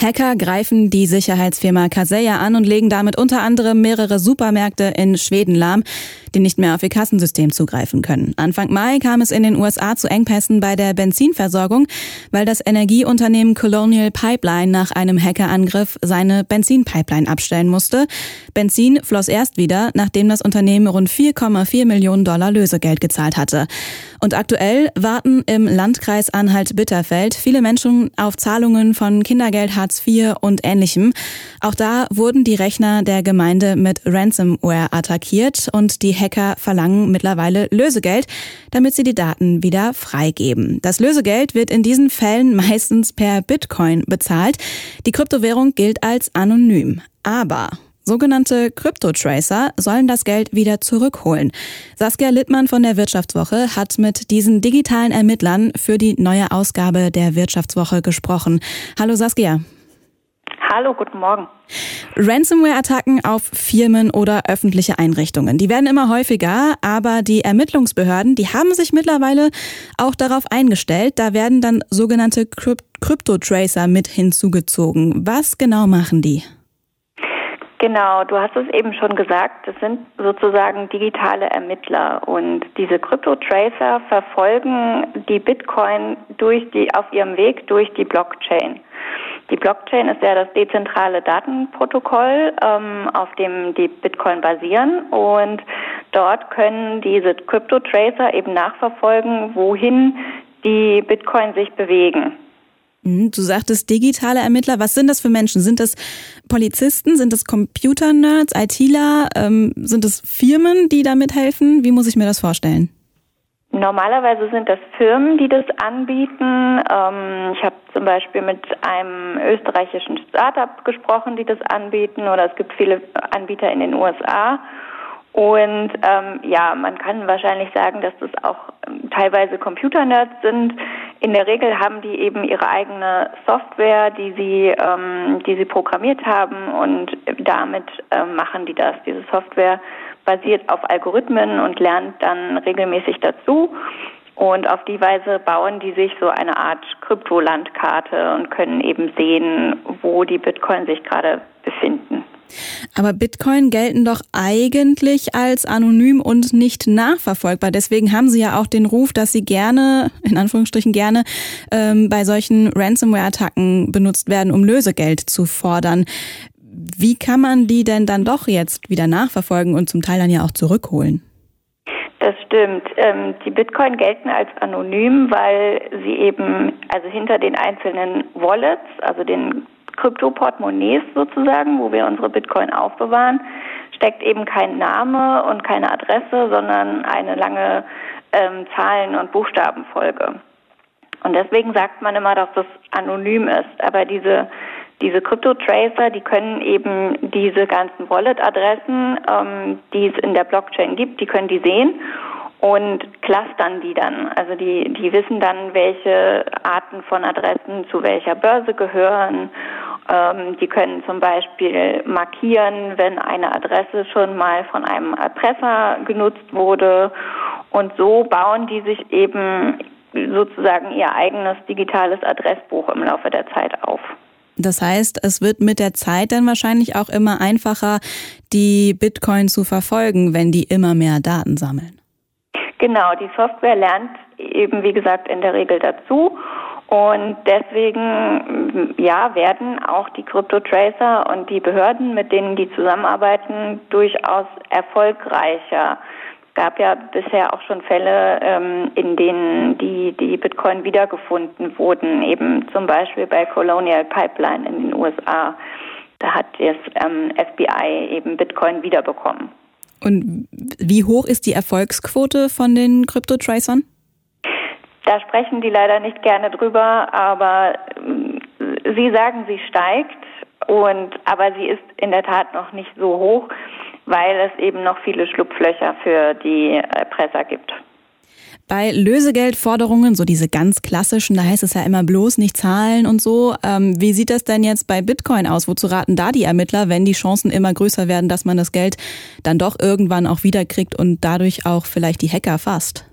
Hacker greifen die Sicherheitsfirma Kaseya an und legen damit unter anderem mehrere Supermärkte in Schweden lahm, die nicht mehr auf ihr Kassensystem zugreifen können. Anfang Mai kam es in den USA zu Engpässen bei der Benzinversorgung, weil das Energieunternehmen Colonial Pipeline nach einem Hackerangriff seine Benzinpipeline abstellen musste. Benzin floss erst wieder, nachdem das Unternehmen rund 4,4 Millionen Dollar Lösegeld gezahlt hatte. Und aktuell warten im Landkreis Anhalt-Bitterfeld viele Menschen auf Zahlungen von Kindergeld, Hartz IV und ähnlichem. Auch da wurden die Rechner der Gemeinde mit Ransomware attackiert und die Hacker verlangen mittlerweile Lösegeld, damit sie die Daten wieder freigeben. Das Lösegeld wird in diesen Fällen meistens per Bitcoin bezahlt. Die Kryptowährung gilt als anonym. Aber Sogenannte Kryptotracer sollen das Geld wieder zurückholen. Saskia Littmann von der Wirtschaftswoche hat mit diesen digitalen Ermittlern für die neue Ausgabe der Wirtschaftswoche gesprochen. Hallo Saskia. Hallo, guten Morgen. Ransomware-Attacken auf Firmen oder öffentliche Einrichtungen. Die werden immer häufiger, aber die Ermittlungsbehörden, die haben sich mittlerweile auch darauf eingestellt. Da werden dann sogenannte Kryptotracer mit hinzugezogen. Was genau machen die? Genau, du hast es eben schon gesagt, das sind sozusagen digitale Ermittler und diese Kryptotracer verfolgen die Bitcoin durch die, auf ihrem Weg durch die Blockchain. Die Blockchain ist ja das dezentrale Datenprotokoll, ähm, auf dem die Bitcoin basieren und dort können diese Kryptotracer eben nachverfolgen, wohin die Bitcoin sich bewegen. Mhm, du sagtest digitale Ermittler. Was sind das für Menschen? Sind das Polizisten? Sind das Computernerds, ITler? Ähm, sind das Firmen, die da mithelfen? Wie muss ich mir das vorstellen? Normalerweise sind das Firmen, die das anbieten. Ähm, ich habe zum Beispiel mit einem österreichischen Startup gesprochen, die das anbieten, oder es gibt viele Anbieter in den USA. Und ähm, ja, man kann wahrscheinlich sagen, dass das auch ähm, teilweise Computernerds sind. In der Regel haben die eben ihre eigene Software, die sie, ähm, die sie programmiert haben und damit ähm, machen die das. Diese Software basiert auf Algorithmen und lernt dann regelmäßig dazu. Und auf die Weise bauen die sich so eine Art Kryptolandkarte und können eben sehen, wo die Bitcoin sich gerade befinden. Aber Bitcoin gelten doch eigentlich als anonym und nicht nachverfolgbar. Deswegen haben sie ja auch den Ruf, dass sie gerne, in Anführungsstrichen gerne, ähm, bei solchen Ransomware-Attacken benutzt werden, um Lösegeld zu fordern. Wie kann man die denn dann doch jetzt wieder nachverfolgen und zum Teil dann ja auch zurückholen? Das stimmt. Ähm, die Bitcoin gelten als anonym, weil sie eben, also hinter den einzelnen Wallets, also den Krypto-Portemonnaies sozusagen, wo wir unsere Bitcoin aufbewahren, steckt eben kein Name und keine Adresse, sondern eine lange ähm, Zahlen- und Buchstabenfolge. Und deswegen sagt man immer, dass das anonym ist. Aber diese diese Krypto-Tracer, die können eben diese ganzen Wallet-Adressen, ähm, die es in der Blockchain gibt, die können die sehen und clustern die dann. Also die, die wissen dann, welche Arten von Adressen zu welcher Börse gehören. Ähm, die können zum Beispiel markieren, wenn eine Adresse schon mal von einem Erpresser genutzt wurde. Und so bauen die sich eben sozusagen ihr eigenes digitales Adressbuch im Laufe der Zeit auf. Das heißt, es wird mit der Zeit dann wahrscheinlich auch immer einfacher, die Bitcoin zu verfolgen, wenn die immer mehr Daten sammeln. Genau, die Software lernt eben, wie gesagt, in der Regel dazu. Und deswegen, ja, werden auch die Kryptotracer und die Behörden, mit denen die zusammenarbeiten, durchaus erfolgreicher. Es gab ja bisher auch schon Fälle, ähm, in denen die, die Bitcoin wiedergefunden wurden, eben zum Beispiel bei Colonial Pipeline in den USA. Da hat das ähm, FBI eben Bitcoin wiederbekommen. Und wie hoch ist die Erfolgsquote von den Kryptotracern? Da sprechen die leider nicht gerne drüber, aber äh, sie sagen, sie steigt und aber sie ist in der Tat noch nicht so hoch, weil es eben noch viele Schlupflöcher für die Erpresser gibt. Bei Lösegeldforderungen, so diese ganz klassischen, da heißt es ja immer bloß nicht zahlen und so. Ähm, wie sieht das denn jetzt bei Bitcoin aus? Wozu raten da die Ermittler, wenn die Chancen immer größer werden, dass man das Geld dann doch irgendwann auch wiederkriegt und dadurch auch vielleicht die Hacker fasst?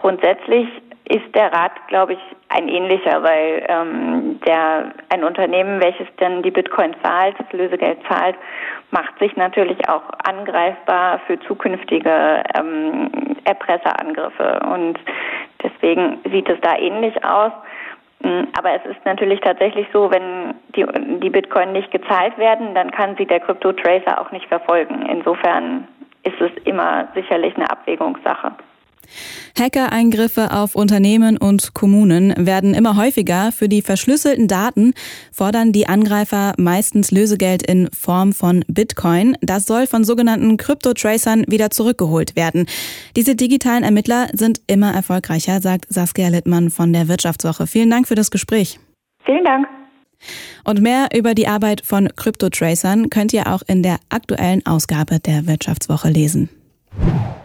grundsätzlich ist der Rat, glaube ich, ein ähnlicher, weil ähm, der ein Unternehmen, welches dann die Bitcoin zahlt, das Lösegeld zahlt, macht sich natürlich auch angreifbar für zukünftige ähm, Erpresserangriffe. Und deswegen sieht es da ähnlich aus. Hm, aber es ist natürlich tatsächlich so, wenn die, die Bitcoin nicht gezahlt werden, dann kann sie der Crypto Tracer auch nicht verfolgen. Insofern ist es immer sicherlich eine Abwägungssache. Hackereingriffe auf Unternehmen und Kommunen werden immer häufiger. Für die verschlüsselten Daten fordern die Angreifer meistens Lösegeld in Form von Bitcoin. Das soll von sogenannten Kryptotracern wieder zurückgeholt werden. Diese digitalen Ermittler sind immer erfolgreicher, sagt Saskia Littmann von der Wirtschaftswoche. Vielen Dank für das Gespräch. Vielen Dank. Und mehr über die Arbeit von Kryptotracern könnt ihr auch in der aktuellen Ausgabe der Wirtschaftswoche lesen.